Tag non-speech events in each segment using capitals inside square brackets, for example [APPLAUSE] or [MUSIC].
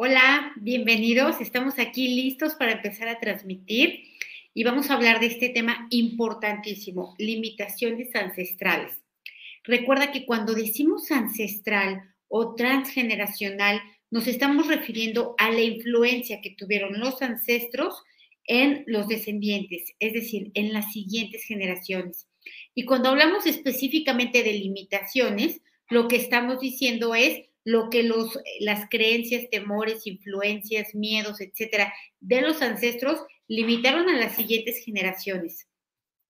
Hola, bienvenidos. Estamos aquí listos para empezar a transmitir y vamos a hablar de este tema importantísimo, limitaciones ancestrales. Recuerda que cuando decimos ancestral o transgeneracional, nos estamos refiriendo a la influencia que tuvieron los ancestros en los descendientes, es decir, en las siguientes generaciones. Y cuando hablamos específicamente de limitaciones, lo que estamos diciendo es lo que los, las creencias, temores, influencias, miedos, etcétera, de los ancestros limitaron a las siguientes generaciones.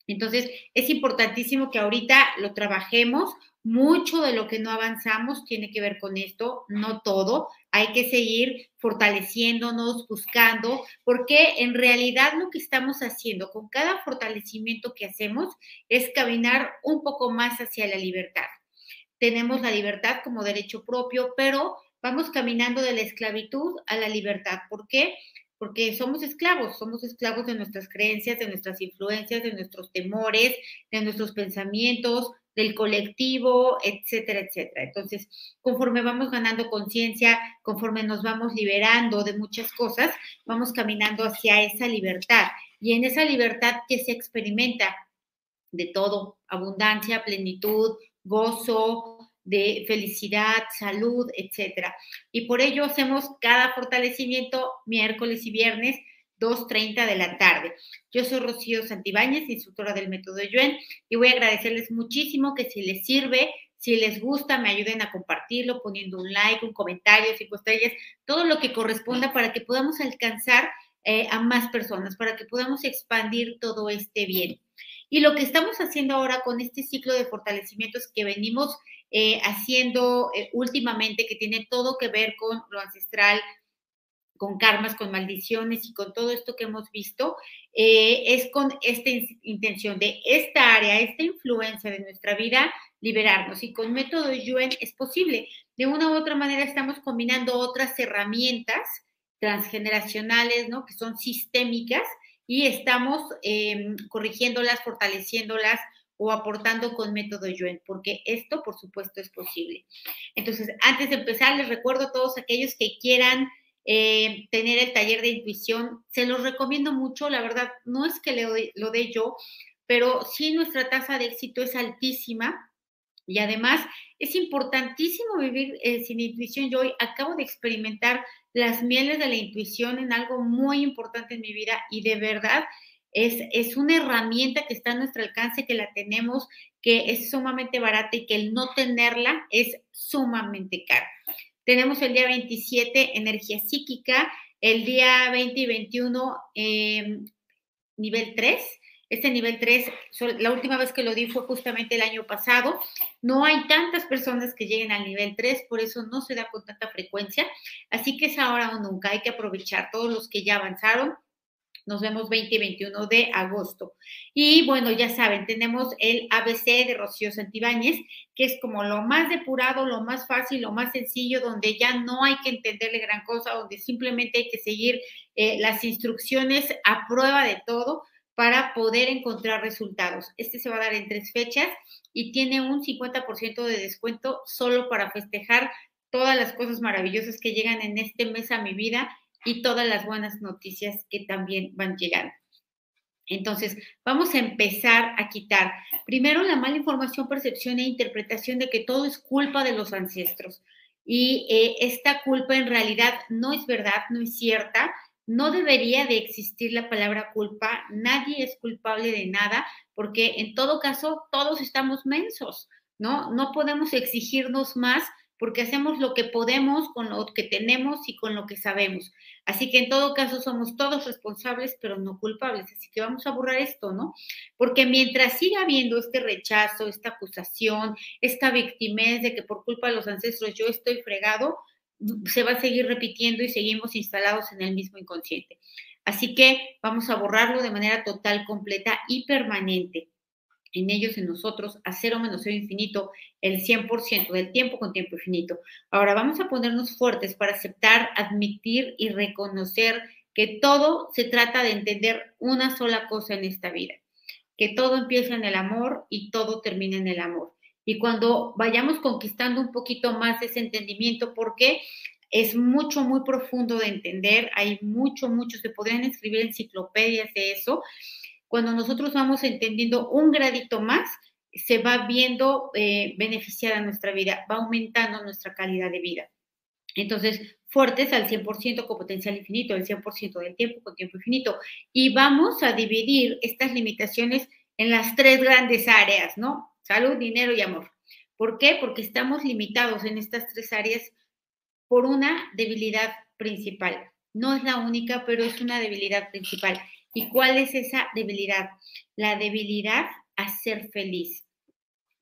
Entonces, es importantísimo que ahorita lo trabajemos. Mucho de lo que no avanzamos tiene que ver con esto, no todo. Hay que seguir fortaleciéndonos, buscando, porque en realidad lo que estamos haciendo con cada fortalecimiento que hacemos es caminar un poco más hacia la libertad. Tenemos la libertad como derecho propio, pero vamos caminando de la esclavitud a la libertad. ¿Por qué? porque somos esclavos, somos esclavos de nuestras creencias, de nuestras influencias, de nuestros temores, de nuestros pensamientos, del colectivo, etcétera, etcétera. Entonces, conforme vamos ganando conciencia, conforme nos vamos liberando de muchas cosas, vamos caminando hacia esa libertad. Y en esa libertad que se experimenta de todo, abundancia, plenitud, gozo, de felicidad, salud, etcétera. Y por ello hacemos cada fortalecimiento miércoles y viernes 2.30 de la tarde. Yo soy Rocío Santibáñez, instructora del método Yuen, y voy a agradecerles muchísimo que si les sirve, si les gusta, me ayuden a compartirlo, poniendo un like, un comentario, cinco estrellas, todo lo que corresponda para que podamos alcanzar eh, a más personas, para que podamos expandir todo este bien. Y lo que estamos haciendo ahora con este ciclo de fortalecimientos que venimos eh, haciendo eh, últimamente, que tiene todo que ver con lo ancestral, con karmas, con maldiciones y con todo esto que hemos visto, eh, es con esta intención de esta área, esta influencia de nuestra vida, liberarnos. Y con método Yuen es posible. De una u otra manera estamos combinando otras herramientas transgeneracionales, ¿no? Que son sistémicas y estamos em, corrigiéndolas, fortaleciéndolas, o aportando con método Yuen, porque esto, por supuesto, es posible. Entonces, antes de empezar, les recuerdo a todos aquellos que quieran eh, tener el taller de intuición, se los recomiendo mucho, la verdad, no es que lo dé yo, pero sí nuestra tasa de éxito es altísima y además es importantísimo vivir eh, sin intuición. Yo hoy acabo de experimentar las mieles de la intuición en algo muy importante en mi vida y de verdad es, una herramienta que está a nuestro alcance, que la tenemos, que es sumamente barata y que el no tenerla es sumamente caro. Tenemos el día 27 energía psíquica, el día 20 y 21 em, nivel 3. Este nivel 3, la última vez que lo di fue justamente el año pasado. No hay tantas personas que lleguen al nivel 3, por eso no se da con tanta frecuencia. Así que es ahora o nunca. Hay que aprovechar todos los que ya avanzaron nos vemos 20 y 21 de agosto. Y bueno, ya saben, tenemos el ABC de Rocío Santibáñez, que es como lo más depurado, lo más fácil, lo más sencillo, donde ya no hay que entenderle gran cosa, donde simplemente hay que seguir eh, las instrucciones a prueba de todo para poder encontrar resultados. Este se va a dar en tres fechas y tiene un 50% de descuento solo para festejar todas las cosas maravillosas que llegan en este mes a mi vida y todas las buenas noticias que también van llegando. Entonces, vamos a empezar a quitar primero la mala información, percepción e interpretación de que todo es culpa de los ancestros. Y eh, esta culpa en realidad no es verdad, no es cierta. No debería de existir la palabra culpa. Nadie es culpable de nada, porque en todo caso todos estamos mensos, ¿no? No podemos exigirnos más porque hacemos lo que podemos con lo que tenemos y con lo que sabemos. Así que en todo caso somos todos responsables, pero no culpables. Así que vamos a borrar esto, ¿no? Porque mientras siga habiendo este rechazo, esta acusación, esta victimez de que por culpa de los ancestros yo estoy fregado, se va a seguir repitiendo y seguimos instalados en el mismo inconsciente. Así que vamos a borrarlo de manera total, completa y permanente en ellos, en nosotros, a cero menos cero infinito, el 100% del tiempo con tiempo infinito. Ahora vamos a ponernos fuertes para aceptar, admitir y reconocer que todo se trata de entender una sola cosa en esta vida, que todo empieza en el amor y todo termina en el amor. Y cuando vayamos conquistando un poquito más ese entendimiento, porque es mucho, muy profundo de entender, hay mucho, mucho, se podrían escribir enciclopedias de eso. Cuando nosotros vamos entendiendo un gradito más, se va viendo eh, beneficiada nuestra vida, va aumentando nuestra calidad de vida. Entonces, fuertes al 100% con potencial infinito, el 100% del tiempo con tiempo infinito. Y vamos a dividir estas limitaciones en las tres grandes áreas, ¿no? Salud, dinero y amor. ¿Por qué? Porque estamos limitados en estas tres áreas por una debilidad principal. No es la única, pero es una debilidad principal. ¿Y cuál es esa debilidad? La debilidad a ser feliz.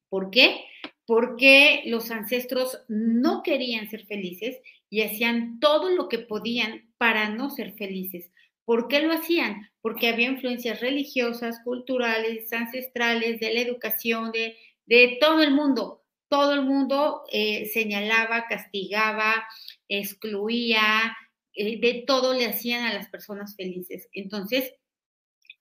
¿Por qué? Porque los ancestros no querían ser felices y hacían todo lo que podían para no ser felices. ¿Por qué lo hacían? Porque había influencias religiosas, culturales, ancestrales, de la educación, de, de todo el mundo. Todo el mundo eh, señalaba, castigaba, excluía, eh, de todo le hacían a las personas felices. Entonces,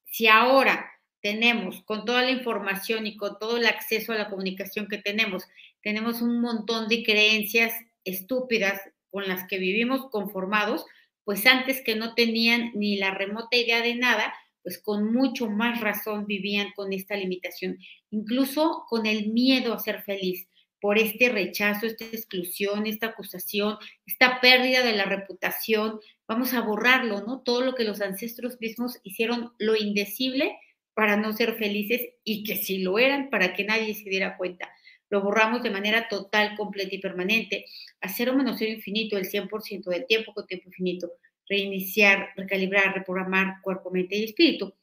si ahora tenemos con toda la información y con todo el acceso a la comunicación que tenemos, tenemos un montón de creencias estúpidas con las que vivimos conformados, pues antes que no tenían ni la remota idea de nada, pues con mucho más razón vivían con esta limitación, incluso con el miedo a ser feliz por este rechazo, esta exclusión, esta acusación, esta pérdida de la reputación. Vamos a borrarlo, ¿no? Todo lo que los ancestros mismos hicieron lo indecible para no ser felices y que si lo eran, para que nadie se diera cuenta. Lo borramos de manera total, completa y permanente. A cero menos infinito, el 100% del tiempo con tiempo infinito. Reiniciar, recalibrar, reprogramar cuerpo, mente y espíritu.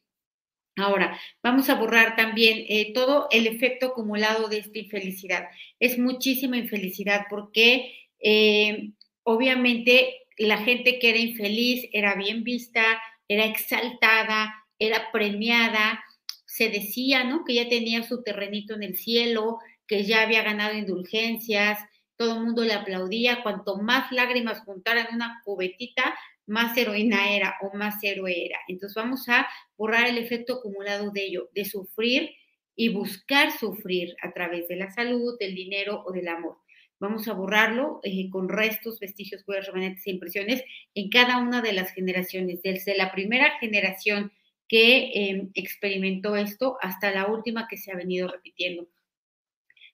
Ahora, vamos a borrar también eh, todo el efecto acumulado de esta infelicidad. Es muchísima infelicidad porque eh, obviamente la gente que era infeliz era bien vista, era exaltada, era premiada, se decía, ¿no? Que ya tenía su terrenito en el cielo, que ya había ganado indulgencias, todo el mundo le aplaudía, cuanto más lágrimas juntaran en una cubetita, más heroína era o más héroe era. Entonces vamos a borrar el efecto acumulado de ello, de sufrir y buscar sufrir a través de la salud, del dinero o del amor. Vamos a borrarlo eh, con restos, vestigios, huellas, remanentes e impresiones en cada una de las generaciones, desde la primera generación que em, experimentó esto hasta la última que se ha venido repitiendo.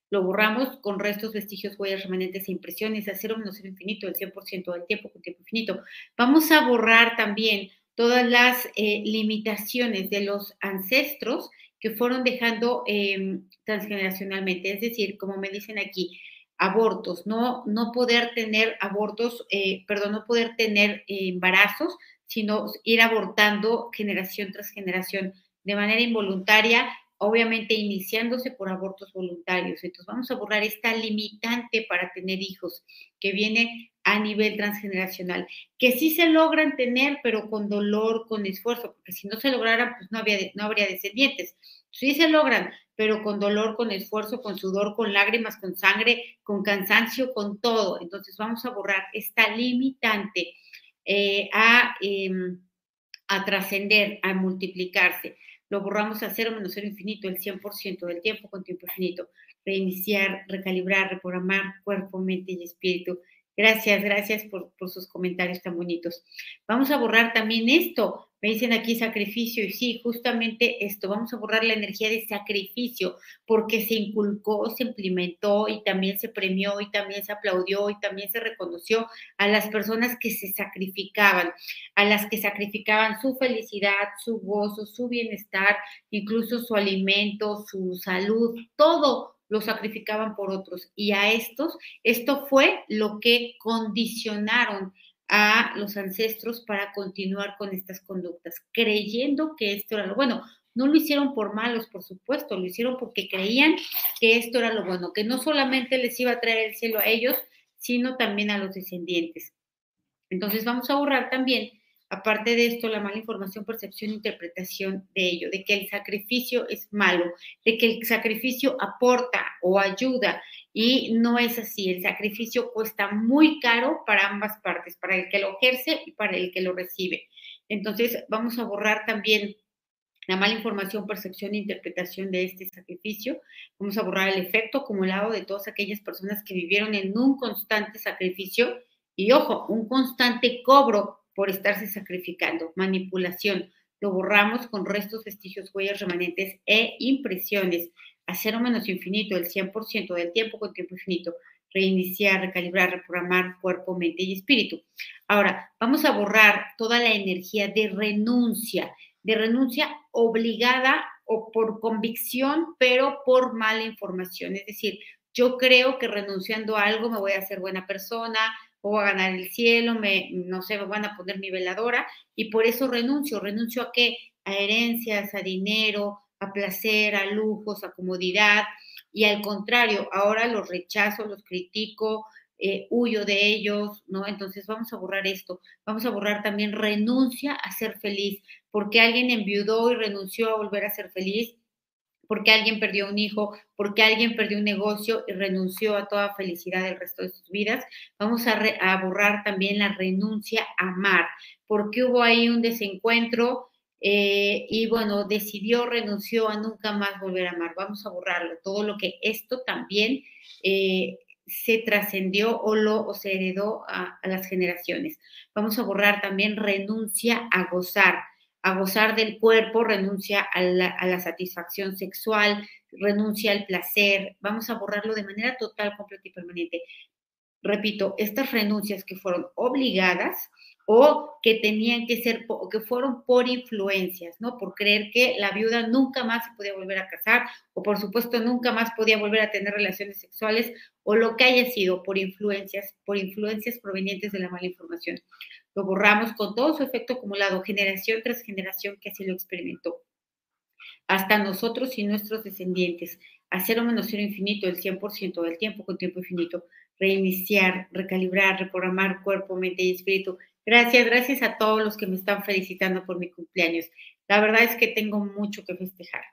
Lo borramos con restos, vestigios, huellas, remanentes e impresiones a cero menos cero infinito, el 100% del tiempo con tiempo infinito. Vamos a borrar también todas las eh, limitaciones de los ancestros que fueron dejando em, transgeneracionalmente. Es decir, como me dicen aquí, abortos, no, no poder tener abortos, eh, perdón, no poder tener embarazos sino ir abortando generación tras generación de manera involuntaria, obviamente iniciándose por abortos voluntarios. Entonces vamos a borrar esta limitante para tener hijos que viene a nivel transgeneracional, que sí se logran tener, pero con dolor, con esfuerzo, porque si no se lograran, pues no, había, no habría descendientes. Sí se logran, pero con dolor, con esfuerzo, con sudor, con lágrimas, con sangre, con cansancio, con todo. Entonces vamos a borrar esta limitante eh, a, em, a trascender, a multiplicarse. Lo borramos a cero menos cero infinito, el 100% del tiempo con tiempo infinito. Reiniciar, recalibrar, reprogramar cuerpo, mente y espíritu. Gracias, gracias por, por sus comentarios tan bonitos. Vamos a borrar también esto, me dicen aquí sacrificio y sí, justamente esto, vamos a borrar la energía de sacrificio porque se inculcó, se implementó y también se premió y también se aplaudió y también se reconoció a las personas que se sacrificaban, a las que sacrificaban su felicidad, su gozo, su bienestar, incluso su alimento, su salud, todo lo sacrificaban por otros. Y a estos, esto fue lo que condicionaron a los ancestros para continuar con estas conductas, creyendo que esto era lo bueno. No lo hicieron por malos, por supuesto, lo hicieron porque creían que esto era lo bueno, que no solamente les iba a traer el cielo a ellos, sino también a los descendientes. Entonces vamos a borrar también Aparte de esto, la mala información, percepción, interpretación de ello, de que el sacrificio es malo, de que el sacrificio aporta o ayuda y no es así. El sacrificio cuesta muy caro para ambas partes, para el que lo ejerce y para el que lo recibe. Entonces, vamos a borrar también la mala información, percepción e interpretación de este sacrificio. Vamos a borrar el efecto acumulado de todas aquellas personas que vivieron en un constante sacrificio Y ojo, un constante cobro por estarse sacrificando, manipulación. Lo borramos con restos, vestigios, huellas remanentes e impresiones. A cero menos infinito, el 100% del tiempo con tiempo infinito. Reiniciar, recalibrar, reprogramar cuerpo, mente y espíritu. Ahora, vamos a borrar toda la energía de renuncia, de renuncia obligada o por convicción, pero por mala información. Es decir, yo creo que renunciando a algo me voy a hacer buena persona, o a ganar el cielo, me, no sé, me van a poner mi veladora y por eso renuncio. ¿Renuncio a qué? A herencias, a dinero, a placer, a lujos, a comodidad. Y al contrario, ahora los rechazo, los critico, eh, huyo de ellos, ¿no? Entonces vamos a borrar esto. Vamos a borrar también renuncia a ser feliz, porque alguien enviudó y renunció a volver a ser feliz porque alguien perdió un hijo, porque alguien perdió un negocio y renunció a toda felicidad del resto de sus vidas. Vamos a, borrar también la renuncia a amar, porque hubo ahí un desencuentro eh, y bueno, decidió, renunció a nunca más volver a amar. Vamos a borrarlo, todo lo que esto también eh, se trascendió o lo o se heredó a, a las generaciones. Vamos a borrar también renuncia a gozar a gozar del cuerpo, renuncia a la, satisfacción sexual, renuncia al placer. Vamos a borrarlo de manera total, completa y permanente. Repito, estas renuncias que fueron obligadas o que tenían que ser, o que fueron por influencias, ¿no? Por creer que la viuda nunca más se podía volver a casar, o por supuesto nunca más podía volver a tener relaciones sexuales, o lo que haya sido por influencias, por influencias provenientes de la mala información lo borramos con todo su efecto acumulado, generación tras generación que así lo experimentó. Hasta nosotros y nuestros descendientes, a cero menos cero infinito, el 100% del tiempo con tiempo infinito, reiniciar, recalibrar, reprogramar cuerpo, mente y espíritu. Gracias, gracias a todos los que me están felicitando por mi cumpleaños. La verdad es que tengo mucho que festejar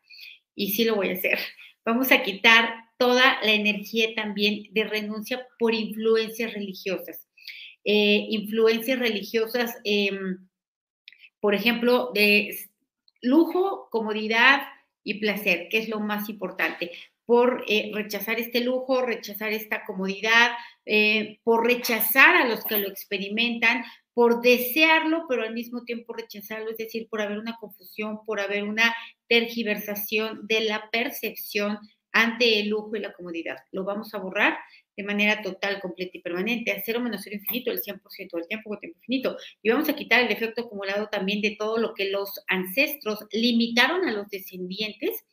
y sí lo voy a hacer. Vamos a quitar toda la energía también de renuncia por influencias religiosas. Eh, influencias religiosas, em, por ejemplo, de lujo, comodidad y placer, que es lo más importante por eh, rechazar este lujo, rechazar esta comodidad, eh, por rechazar a los que lo experimentan, por desearlo, pero al mismo tiempo rechazarlo, es decir, por haber una confusión, por haber una tergiversación de la percepción ante el lujo y la comodidad. Lo vamos a borrar de manera total, completa y permanente, a cero menos cero infinito, el 100% del tiempo con tiempo infinito. Y vamos a quitar el efecto acumulado también de todo lo que los ancestros limitaron a los descendientes,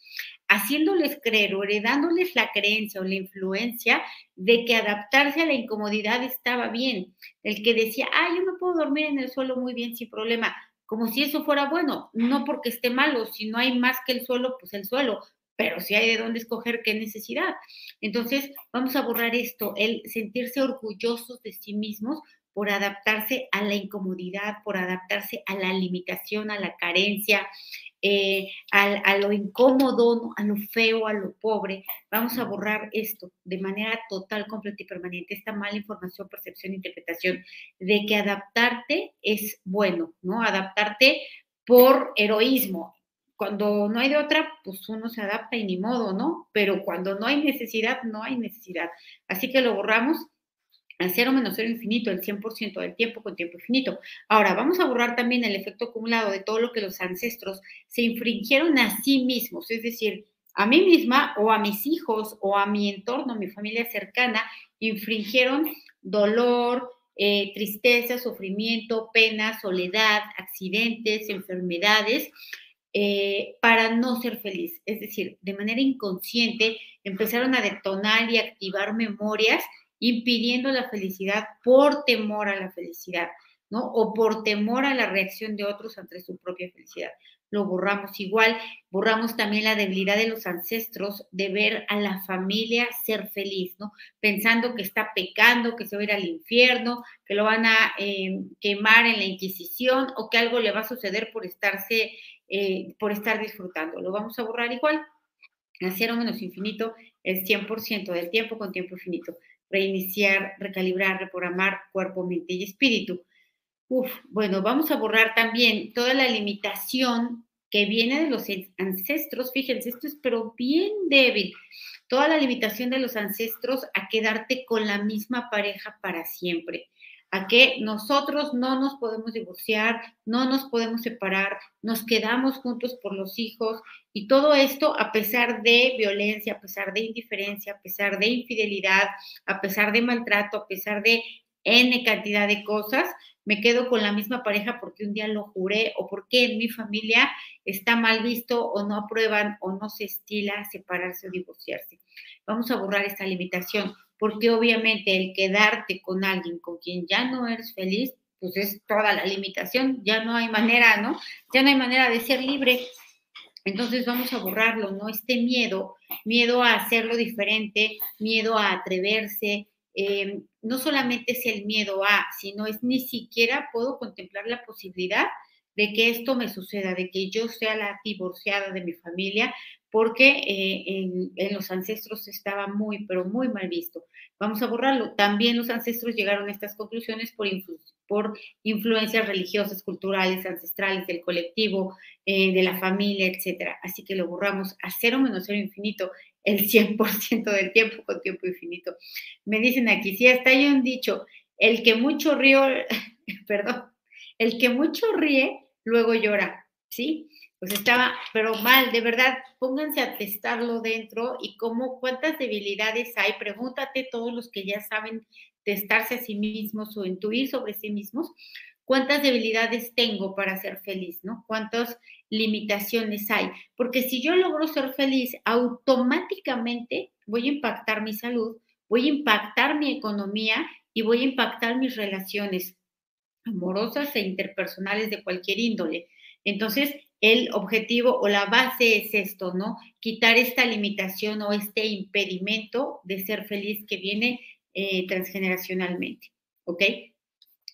haciéndoles creer o heredándoles la creencia o la influencia de que adaptarse a la incomodidad estaba bien. El que decía, ah, yo me puedo dormir en el suelo muy bien sin problema, como si eso fuera bueno, no porque esté malo, si no hay más que el suelo, pues el suelo, pero si hay de dónde escoger, qué necesidad. Entonces, vamos a borrar esto, el sentirse orgullosos de sí mismos por adaptarse a la incomodidad, por adaptarse a la limitación, a la carencia, eh, a, lo incómodo, a lo feo, a lo pobre. Vamos a borrar esto de manera total, completa y permanente, esta mala información, percepción, interpretación de que adaptarte es bueno, ¿no? Adaptarte por heroísmo cuando no hay de otra, pues uno se adapta y ni modo, ¿no? Pero cuando no hay necesidad, no hay necesidad. Así que lo borramos al cero menos cero infinito, el 100% del tiempo con tiempo infinito. Ahora, vamos a borrar también el efecto acumulado de todo lo que los ancestros se infringieron a sí mismos, es decir, a mí misma o a mis hijos o a mi entorno, mi familia cercana, infringieron dolor, eh, tristeza, sufrimiento, pena, soledad, accidentes, enfermedades, eh, para no ser feliz. Es decir, de manera inconsciente empezaron a detonar y activar memorias impidiendo la felicidad por temor a la felicidad, ¿no? O por temor a la reacción de otros ante su propia felicidad. Lo borramos igual, borramos también la debilidad de los ancestros de ver a la familia ser feliz, ¿no? Pensando que está pecando, que se va a ir al infierno, que lo van a eh, quemar en la Inquisición o que algo le va a suceder por estarse eh, por estar disfrutando. Lo vamos a borrar igual. A cero menos infinito, el 100% del tiempo con tiempo infinito. Reiniciar, recalibrar, reprogramar cuerpo, mente y espíritu. Uf, bueno, vamos a borrar también toda la limitación que viene de los ancestros. Fíjense, esto es pero bien débil. Toda la limitación de los ancestros a quedarte con la misma pareja para siempre a que nosotros no nos podemos divorciar, no nos podemos separar, nos quedamos juntos por los hijos y todo esto a pesar de violencia, a pesar de indiferencia, a pesar de infidelidad, a pesar de maltrato, a pesar de N cantidad de cosas, me quedo con la misma pareja porque un día lo juré o porque en mi familia está mal visto o no aprueban o no se estila separarse o divorciarse. Vamos a borrar esta limitación porque obviamente el quedarte con alguien con quien ya no eres feliz, pues es toda la limitación, ya no hay manera, ¿no? Ya no hay manera de ser libre. Entonces vamos a borrarlo, ¿no? Este miedo, miedo a hacerlo diferente, miedo a atreverse, eh, no solamente es el miedo a, sino es ni siquiera puedo contemplar la posibilidad de que esto me suceda, de que yo sea la divorciada de mi familia, porque eh, en, los ancestros estaba muy, pero muy mal visto. Vamos a borrarlo. También los ancestros llegaron a estas conclusiones por, influencias religiosas, culturales, ancestrales, del colectivo, eh, de la familia, etc. Así que lo borramos a cero menos cero infinito el 100% del tiempo con tiempo infinito. Me dicen aquí, si hasta hay un dicho, el que mucho ríe, [LAUGHS] perdón, el que mucho ríe, luego llora, ¿sí? Pues estaba, pero mal, de verdad, pónganse a testarlo dentro y cómo, cuántas debilidades hay, pregúntate todos los que ya saben testarse a sí mismos o intuir sobre sí mismos, cuántas debilidades tengo para ser feliz, ¿no? Cuántas limitaciones hay, porque si yo logro ser feliz, automáticamente voy a impactar mi salud, voy a impactar mi economía y voy a impactar mis relaciones amorosas e interpersonales de cualquier índole. Entonces, el objetivo o la base es esto, ¿no? Quitar esta limitación o este impedimento de ser feliz que viene eh, transgeneracionalmente, ¿ok?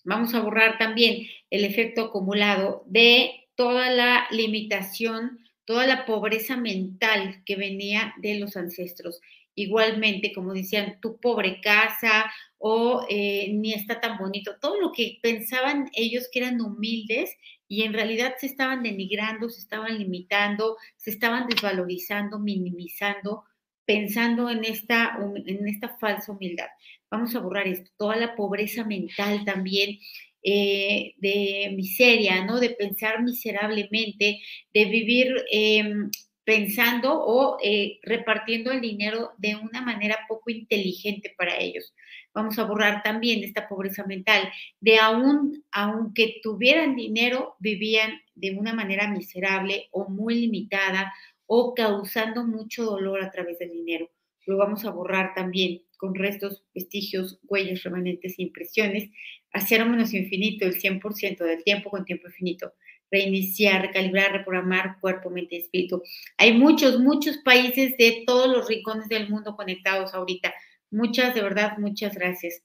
Vamos a borrar también el efecto acumulado de toda la limitación, toda la pobreza mental que venía de los ancestros. Igualmente, como decían, tu pobre casa o eh, ni está tan bonito, todo lo que pensaban ellos que eran humildes y en realidad se estaban denigrando, se estaban limitando, se estaban desvalorizando, minimizando, pensando en esta, en esta falsa humildad. Vamos a borrar esto, toda la pobreza mental también, eh, de miseria, ¿no? De pensar miserablemente, de vivir em, pensando o eh, repartiendo el dinero de una manera poco inteligente para ellos vamos a borrar también esta pobreza mental, de aún, aunque tuvieran dinero, vivían de una manera miserable o muy limitada o causando mucho dolor a través del dinero. Lo vamos a borrar también con restos, vestigios, huellas, remanentes impresiones, a cero menos infinito, el 100% del tiempo con tiempo infinito. Reiniciar, recalibrar, reprogramar cuerpo, mente y espíritu. Hay muchos, muchos países de todos los rincones del mundo conectados ahorita Muchas, de verdad, muchas gracias.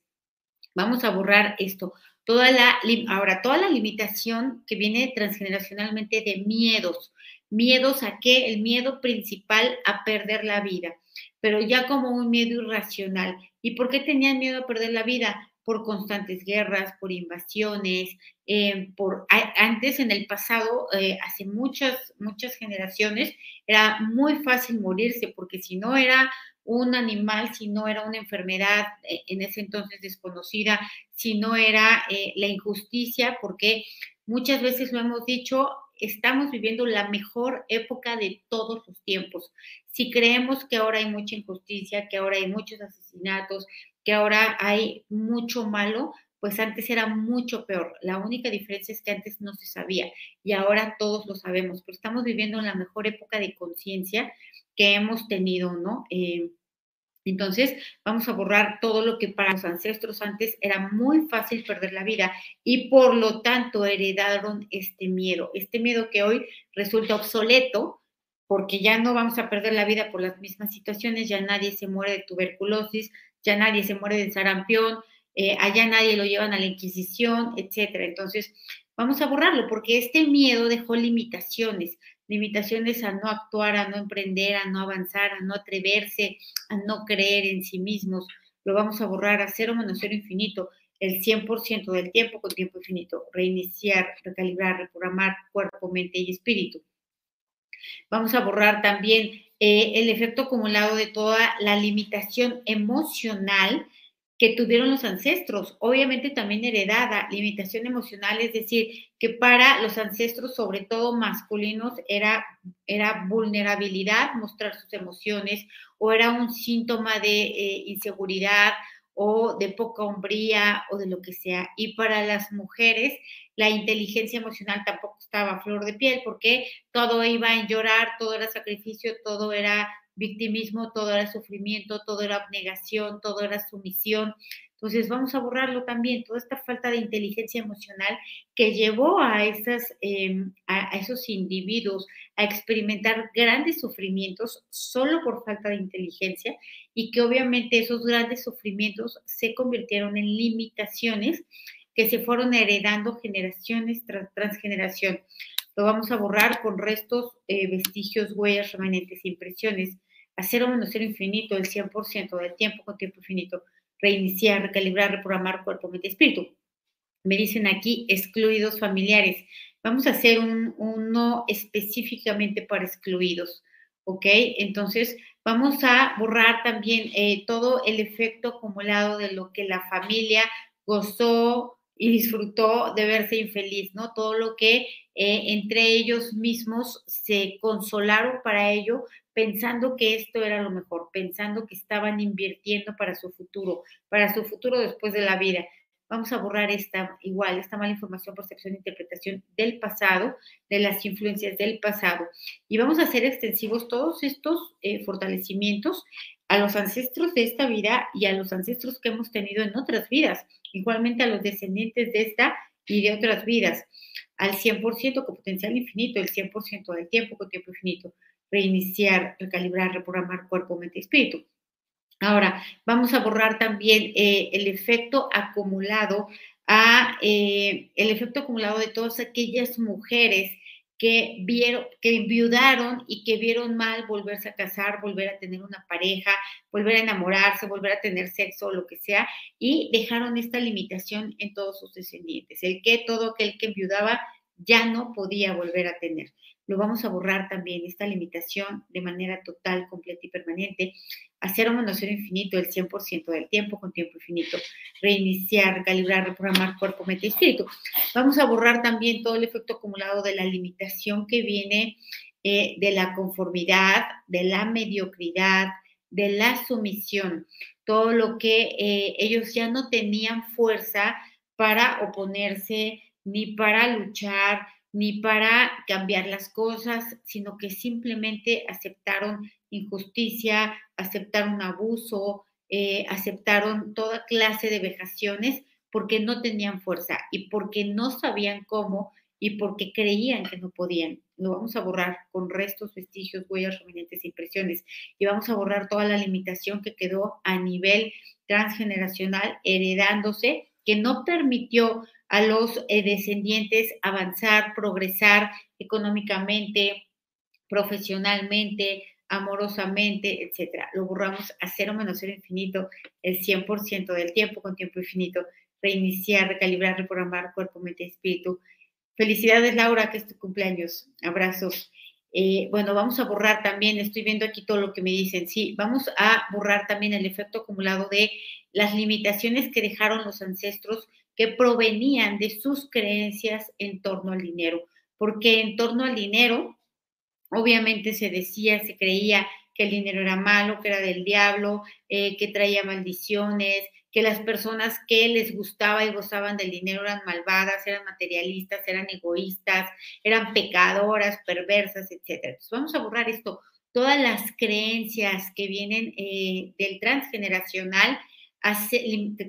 Vamos a borrar esto. Toda la, ahora, toda la limitación que viene transgeneracionalmente de miedos. Miedos a qué? El miedo principal a perder la vida, pero ya como un miedo irracional. ¿Y por qué tenían miedo a perder la vida? Por constantes guerras, por invasiones, eh, por antes en el pasado, eh, hace muchas, muchas generaciones, era muy fácil morirse, porque si no era un animal si no era una enfermedad eh, en ese entonces desconocida, si no era eh, la injusticia, porque muchas veces lo hemos dicho, estamos viviendo la mejor época de todos los tiempos. Si creemos que ahora hay mucha injusticia, que ahora hay muchos asesinatos, que ahora hay mucho malo, pues antes era mucho peor. La única diferencia es que antes no se sabía y ahora todos lo sabemos, pero estamos viviendo en la mejor época de conciencia que hemos tenido, ¿no? Eh, entonces, vamos a borrar todo lo que para los ancestros antes era muy fácil perder la vida y por lo tanto heredaron este miedo, este miedo que hoy resulta obsoleto porque ya no vamos a perder la vida por las mismas situaciones, ya nadie se muere de tuberculosis, ya nadie se muere de sarampión, eh, allá nadie lo llevan a la Inquisición, etcétera. Entonces, vamos a borrarlo porque este miedo dejó limitaciones, limitaciones a no actuar, a no emprender, a no avanzar, a no atreverse, a no creer en sí mismos. Lo vamos a borrar a cero menos cero infinito, el 100% del tiempo con tiempo infinito. Reiniciar, recalibrar, reprogramar cuerpo, mente y espíritu. Vamos a borrar también eh, el efecto acumulado de toda la limitación emocional que tuvieron los ancestros, obviamente también heredada, limitación emocional, es decir, que para los ancestros, sobre todo masculinos, era, era vulnerabilidad mostrar sus emociones o era un síntoma de eh, inseguridad o de poca hombría o de lo que sea. Y para las mujeres, la inteligencia emocional tampoco estaba a flor de piel porque todo iba en llorar, todo era sacrificio, todo era victimismo, todo era sufrimiento, todo era abnegación, todo era sumisión. Entonces vamos a borrarlo también, toda esta falta de inteligencia emocional que llevó a, esas, em, a, esos individuos a experimentar grandes sufrimientos solo por falta de inteligencia y que obviamente esos grandes sufrimientos se convirtieron en limitaciones que se fueron heredando generaciones tras transgeneración. Lo vamos a borrar con restos, eh, vestigios, huellas, remanentes, impresiones a cero menos cero infinito el 100% del tiempo con tiempo infinito, reiniciar, recalibrar, reprogramar cuerpo, mente, espíritu. Me dicen aquí excluidos familiares. Vamos a hacer un, uno específicamente para excluidos, ¿ok? Entonces, vamos a borrar también eh, todo el efecto acumulado de lo que la familia gozó y disfrutó de verse infeliz, ¿no? Todo lo que eh, entre ellos mismos se consolaron para ello, pensando que esto era lo mejor, pensando que estaban invirtiendo para su futuro, para su futuro después de la vida. Vamos a borrar esta, igual, esta mala información, percepción interpretación del pasado, de las influencias del pasado. Y vamos a hacer extensivos todos estos eh, fortalecimientos a los ancestros de esta vida y a los ancestros que hemos tenido en otras vidas, igualmente a los descendientes de esta y de otras vidas, al 100% con potencial infinito, el 100% del tiempo con tiempo infinito reiniciar, recalibrar, reprogramar cuerpo, mente y espíritu. Ahora, vamos a borrar también eh, el efecto acumulado eh, el efecto acumulado de todas aquellas mujeres que vieron, que enviudaron y que vieron mal volverse a casar, volver a tener una pareja, volver a enamorarse, volver a tener sexo, lo que sea, y dejaron esta limitación en todos sus descendientes, el que todo aquel que enviudaba ya no podía volver a tener lo vamos a borrar también, esta limitación de manera total, completa y permanente, hacer un cero infinito el 100% del tiempo con tiempo infinito, reiniciar, calibrar, reprogramar cuerpo, mente y espíritu. Vamos a borrar también todo el efecto acumulado de la limitación que viene eh, de la conformidad, de la mediocridad, de la sumisión, todo lo que eh, ellos ya no tenían fuerza para oponerse ni para luchar, ni para cambiar las cosas, sino que simplemente aceptaron injusticia, aceptaron abuso, eh, aceptaron toda clase de vejaciones porque no tenían fuerza y porque no sabían cómo y porque creían que no podían. Lo vamos a borrar con restos, vestigios, huellas, remanentes, impresiones y vamos a borrar toda la limitación que quedó a nivel transgeneracional heredándose que no permitió a los eh, descendientes avanzar, progresar económicamente, profesionalmente, amorosamente, etcétera. Lo borramos a cero menos cero infinito el 100% del tiempo con tiempo infinito. Reiniciar, recalibrar, reprogramar cuerpo, mente, espíritu. Felicidades, Laura, que es tu cumpleaños. Abrazos. Eh, bueno, vamos a borrar también, estoy viendo aquí todo lo que me dicen, sí, vamos a borrar también el efecto acumulado de las limitaciones que dejaron los ancestros que provenían de sus creencias en torno al dinero, porque en torno al dinero, obviamente se decía, se creía que el dinero era malo, que era del diablo, eh, que traía maldiciones, que las personas que les gustaba y gozaban del dinero eran malvadas, eran materialistas, eran egoístas, eran pecadoras, perversas, etc. Vamos a borrar esto, todas las creencias que vienen eh, del transgeneracional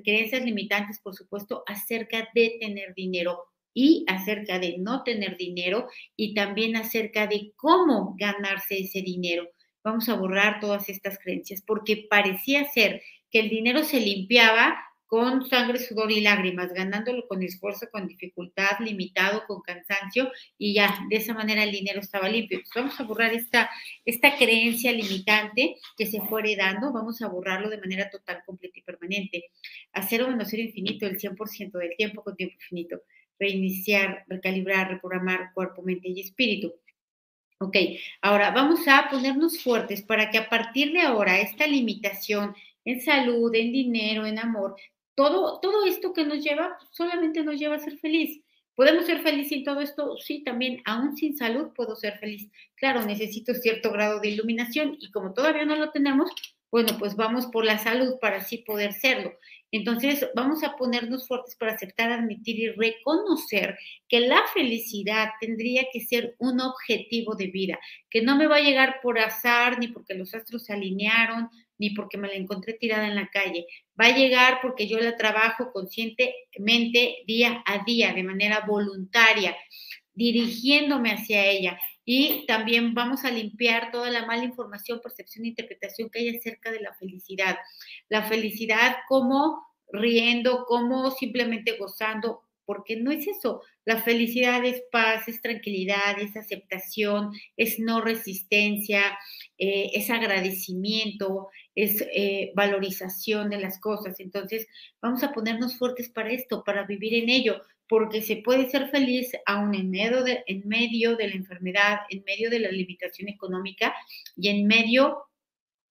creencias limitantes, por supuesto, acerca de tener dinero y acerca de no tener dinero y también acerca de cómo ganarse ese dinero. Vamos a borrar todas estas creencias porque parecía ser que el dinero se limpiaba con sangre, sudor y lágrimas, ganándolo con esfuerzo, con dificultad, limitado, con cansancio, y ya, de esa manera el dinero estaba limpio. vamos a borrar esta, esta creencia limitante que se fue heredando, vamos a borrarlo de manera total, completa y permanente. Hacer o menos ser infinito el 100% del tiempo con tiempo infinito. Reiniciar, recalibrar, reprogramar cuerpo, mente y espíritu. Ok, ahora vamos a ponernos fuertes para que a partir de ahora esta limitación, en salud, en dinero, en amor. Todo, todo esto que nos lleva solamente nos lleva a ser feliz. ¿Podemos ser felices sin todo esto? Sí, también, aún sin salud puedo ser feliz. Claro, necesito cierto grado de iluminación y como todavía no lo tenemos, bueno, pues vamos por la salud para así poder serlo. Entonces, vamos a ponernos fuertes para aceptar, admitir y reconocer que la felicidad tendría que ser un objetivo de vida, que no me va a llegar por azar, ni porque los astros se alinearon, ni porque me la encontré tirada en la calle. Va a llegar porque yo la trabajo conscientemente día a día, de manera voluntaria, dirigiéndome hacia ella. Y también vamos a limpiar toda la mala información, percepción e interpretación que hay acerca de la felicidad. La felicidad como riendo, como simplemente gozando, porque no es eso. La felicidad es paz, es tranquilidad, es aceptación, es no resistencia, eh, es agradecimiento, es eh, valorización de las cosas. Entonces, vamos a ponernos fuertes para esto, para vivir en ello porque se puede ser feliz aún en medio, de, en medio de la enfermedad, en medio de la limitación económica y en medio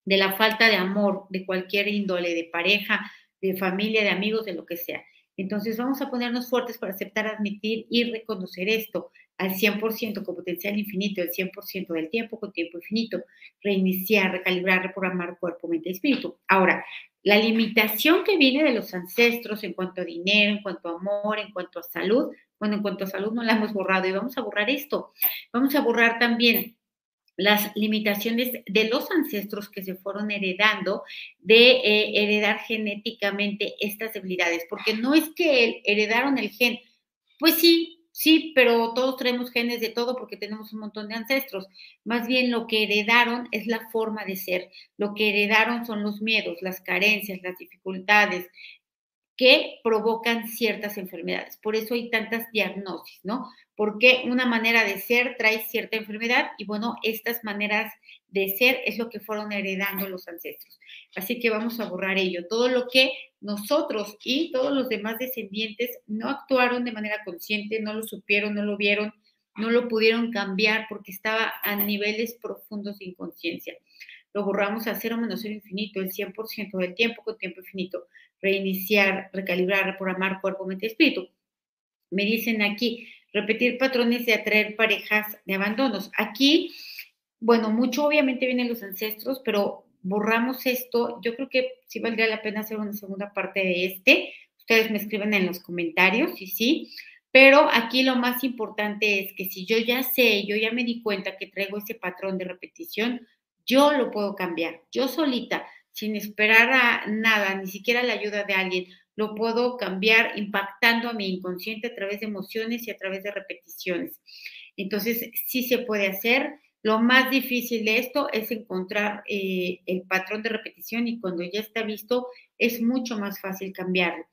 de la falta de amor de cualquier índole, de pareja, de familia, de amigos, de lo que sea. Entonces vamos a ponernos fuertes para aceptar, admitir y reconocer esto al 100% con potencial infinito, el 100% del tiempo con tiempo infinito, reiniciar, recalibrar, reprogramar cuerpo, mente y espíritu. Ahora, la limitación que viene de los ancestros en cuanto a dinero, en cuanto a amor, en cuanto a salud, bueno, en cuanto a salud no la hemos borrado y vamos a borrar esto. Vamos a borrar también las limitaciones de los ancestros que se fueron heredando de eh, heredar genéticamente estas debilidades, porque no es que heredaron el gen, pues sí, Sí, pero todos traemos genes de todo porque tenemos un montón de ancestros. Más bien lo que heredaron es la forma de ser. Lo que heredaron son los miedos, las carencias, las dificultades que provocan ciertas enfermedades. Por eso hay tantas diagnosis, ¿no? Porque una manera de ser trae cierta enfermedad y bueno, estas maneras de ser es lo que fueron heredando los ancestros. Así que vamos a borrar ello. Todo lo que nosotros y todos los demás descendientes no actuaron de manera consciente, no lo supieron, no lo vieron, no lo pudieron cambiar porque estaba a niveles profundos de inconsciencia. Lo borramos a cero menos cero infinito, el 100% del tiempo con tiempo infinito. Reiniciar, recalibrar, reprogramar cuerpo, mente, espíritu. Me dicen aquí, repetir patrones de atraer parejas de abandonos. Aquí, bueno, mucho obviamente vienen los ancestros, pero borramos esto, yo creo que sí valdría la pena hacer una segunda parte de este. Ustedes me escriben en los comentarios, y sí. Pero aquí lo más importante es que si yo ya sé, yo ya me di cuenta que traigo ese patrón de repetición, yo lo puedo cambiar. Yo solita, sin esperar a nada, ni siquiera la ayuda de alguien, lo puedo cambiar impactando a mi inconsciente a través de emociones y a través de repeticiones. Entonces, sí se puede hacer. Lo más difícil de esto es encontrar eh, el patrón de repetición y cuando ya está visto es mucho más fácil cambiarlo.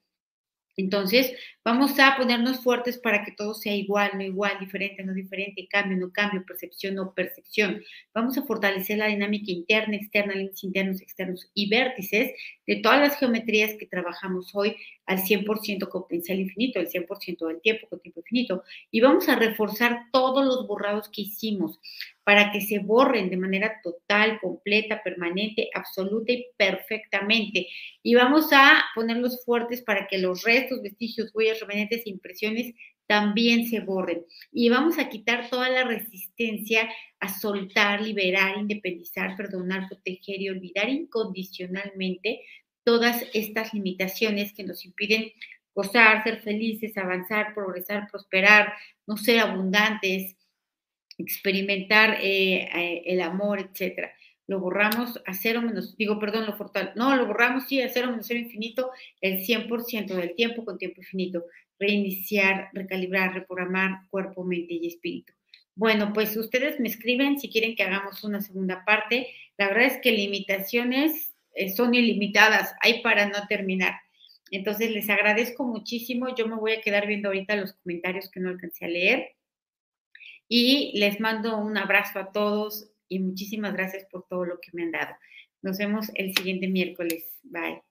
Entonces, vamos a ponernos fuertes para que todo sea igual, no igual, diferente, no diferente, cambio, no cambio, percepción, no percepción. Vamos a fortalecer la dinámica interna, externa, límites internos, externos y vértices de todas las geometrías que trabajamos hoy al 100% con potencial infinito, el 100% del tiempo con tiempo infinito. Y vamos a reforzar todos los borrados que hicimos para que se borren de manera total, completa, permanente, absoluta y perfectamente. Y vamos a ponerlos fuertes para que los restos, vestigios, huellas, remanentes impresiones también se borren. Y vamos a quitar toda la resistencia a soltar, liberar, independizar, perdonar, proteger y olvidar incondicionalmente todas estas limitaciones que nos impiden gozar, ser felices, avanzar, progresar, prosperar, no ser abundantes, experimentar eh, eh, el amor, etcétera. Lo borramos a cero menos, digo, perdón, lo fortal, no, lo borramos sí a cero menos cero infinito el 100% del tiempo con tiempo infinito. Reiniciar, recalibrar, reprogramar cuerpo, mente y espíritu. Bueno, pues ustedes me escriben si quieren que hagamos una segunda parte. La verdad es que limitaciones eh, son ilimitadas, hay para no terminar. Entonces les agradezco muchísimo. Yo me voy a quedar viendo ahorita los comentarios que no alcancé a leer. Y les mando un abrazo a todos y muchísimas gracias por todo lo que me han dado. Nos vemos el siguiente miércoles. Bye.